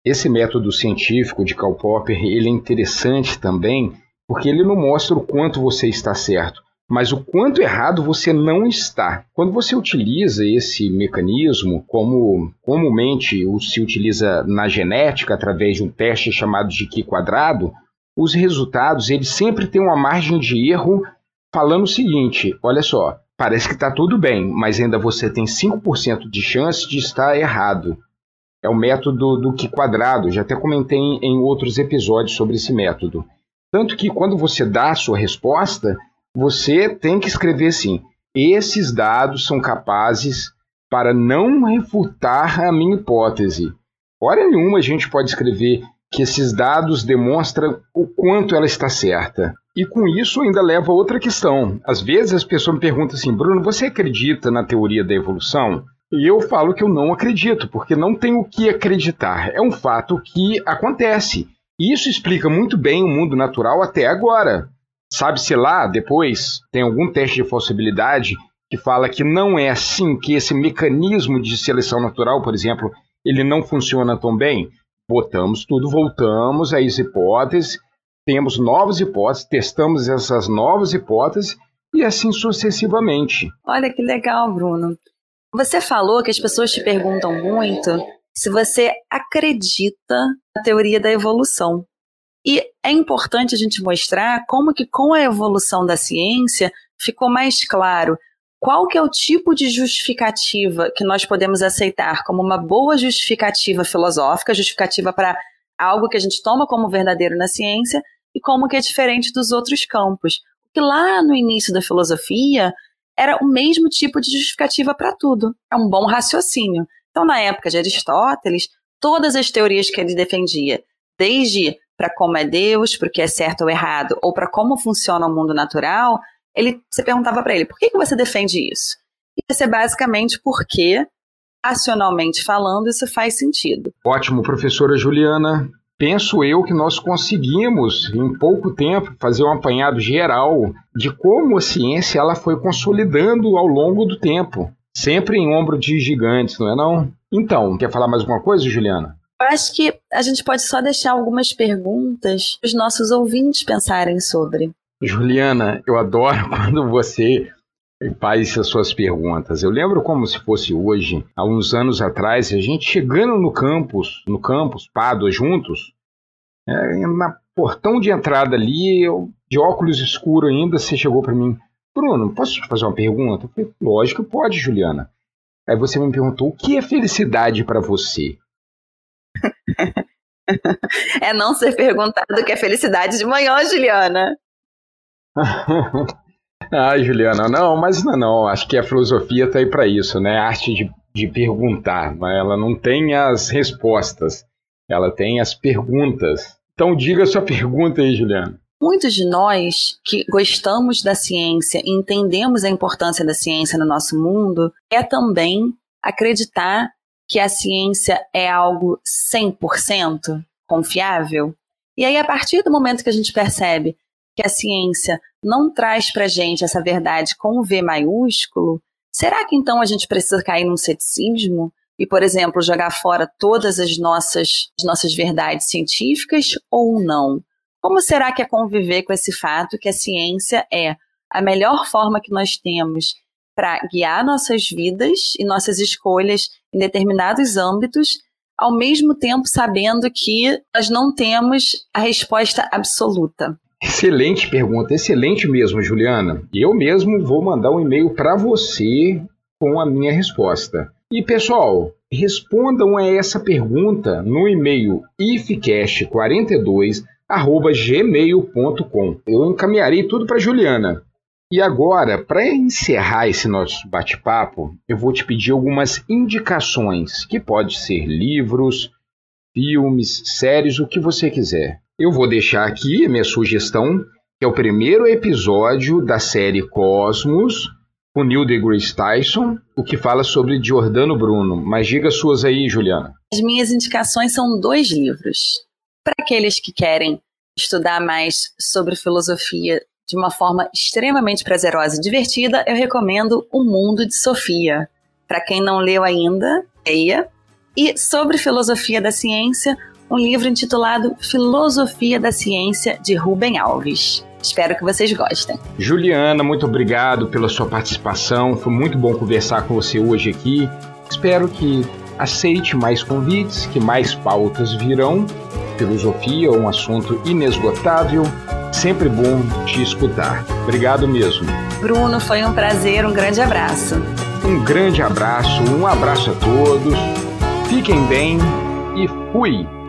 Esse método científico de Karl Popper, ele é interessante também porque ele não mostra o quanto você está certo, mas o quanto errado você não está. Quando você utiliza esse mecanismo, como comumente se utiliza na genética através de um teste chamado de Q quadrado, os resultados eles sempre têm uma margem de erro falando o seguinte: olha só, parece que está tudo bem, mas ainda você tem 5% de chance de estar errado. É o método do Q quadrado, já até comentei em outros episódios sobre esse método. Tanto que quando você dá a sua resposta, você tem que escrever assim: esses dados são capazes para não refutar a minha hipótese. Hora nenhuma a gente pode escrever que esses dados demonstram o quanto ela está certa. E com isso ainda leva a outra questão. Às vezes as pessoas me perguntam assim, Bruno, você acredita na teoria da evolução? E eu falo que eu não acredito, porque não tenho o que acreditar. É um fato que acontece. E isso explica muito bem o mundo natural até agora. Sabe-se lá, depois, tem algum teste de falsibilidade que fala que não é assim, que esse mecanismo de seleção natural, por exemplo, ele não funciona tão bem. Botamos tudo, voltamos às hipóteses, temos novas hipóteses, testamos essas novas hipóteses e assim sucessivamente. Olha que legal, Bruno. Você falou que as pessoas te perguntam muito se você acredita na teoria da evolução. E é importante a gente mostrar como que com a evolução da ciência ficou mais claro qual que é o tipo de justificativa que nós podemos aceitar como uma boa justificativa filosófica, justificativa para algo que a gente toma como verdadeiro na ciência e como que é diferente dos outros campos. Porque lá no início da filosofia era o mesmo tipo de justificativa para tudo. É um bom raciocínio. Então, na época de Aristóteles, todas as teorias que ele defendia, desde para como é Deus, para o que é certo ou errado, ou para como funciona o mundo natural, ele, você perguntava para ele, por que, que você defende isso? E ia ser basicamente porque, racionalmente falando, isso faz sentido. Ótimo, professora Juliana. Penso eu que nós conseguimos, em pouco tempo, fazer um apanhado geral de como a ciência ela foi consolidando ao longo do tempo. Sempre em ombro de gigantes, não é não? Então, quer falar mais alguma coisa, Juliana? Eu acho que a gente pode só deixar algumas perguntas para os nossos ouvintes pensarem sobre. Juliana, eu adoro [LAUGHS] quando você faz as suas perguntas. Eu lembro como se fosse hoje, há uns anos atrás, a gente chegando no campus, no campus, Pádua, juntos, é, na portão de entrada ali, eu, de óculos escuro ainda, você chegou para mim, Bruno, posso te fazer uma pergunta? Eu falei, lógico, pode, Juliana. Aí você me perguntou, o que é felicidade para você? [LAUGHS] é não ser perguntado o que é felicidade de manhã, Juliana. [LAUGHS] ah, Juliana, não, mas não, não. Acho que a filosofia está aí para isso, né? A arte de, de perguntar. Mas ela não tem as respostas, ela tem as perguntas. Então diga a sua pergunta aí, Juliana. Muitos de nós que gostamos da ciência e entendemos a importância da ciência no nosso mundo é também acreditar que a ciência é algo 100% confiável? E aí, a partir do momento que a gente percebe que a ciência não traz para gente essa verdade com V maiúsculo, será que então a gente precisa cair num ceticismo e, por exemplo, jogar fora todas as nossas, as nossas verdades científicas ou não? Como será que é conviver com esse fato que a ciência é a melhor forma que nós temos para guiar nossas vidas e nossas escolhas em determinados âmbitos, ao mesmo tempo sabendo que nós não temos a resposta absoluta. Excelente pergunta, excelente mesmo, Juliana. Eu mesmo vou mandar um e-mail para você com a minha resposta. E pessoal, respondam a essa pergunta no e-mail ifcast42@gmail.com. Eu encaminharei tudo para Juliana. E agora, para encerrar esse nosso bate-papo, eu vou te pedir algumas indicações, que pode ser livros, filmes, séries, o que você quiser. Eu vou deixar aqui a minha sugestão, que é o primeiro episódio da série Cosmos, com Neil deGrasse Tyson, o que fala sobre Giordano Bruno. Mas diga suas aí, Juliana. As minhas indicações são dois livros. Para aqueles que querem estudar mais sobre filosofia de uma forma extremamente prazerosa e divertida, eu recomendo O Mundo de Sofia. Para quem não leu ainda, leia. E sobre filosofia da ciência, um livro intitulado Filosofia da Ciência, de Rubem Alves. Espero que vocês gostem. Juliana, muito obrigado pela sua participação. Foi muito bom conversar com você hoje aqui. Espero que aceite mais convites, que mais pautas virão. Filosofia é um assunto inesgotável Sempre bom te escutar. Obrigado mesmo. Bruno, foi um prazer, um grande abraço. Um grande abraço, um abraço a todos. Fiquem bem e fui!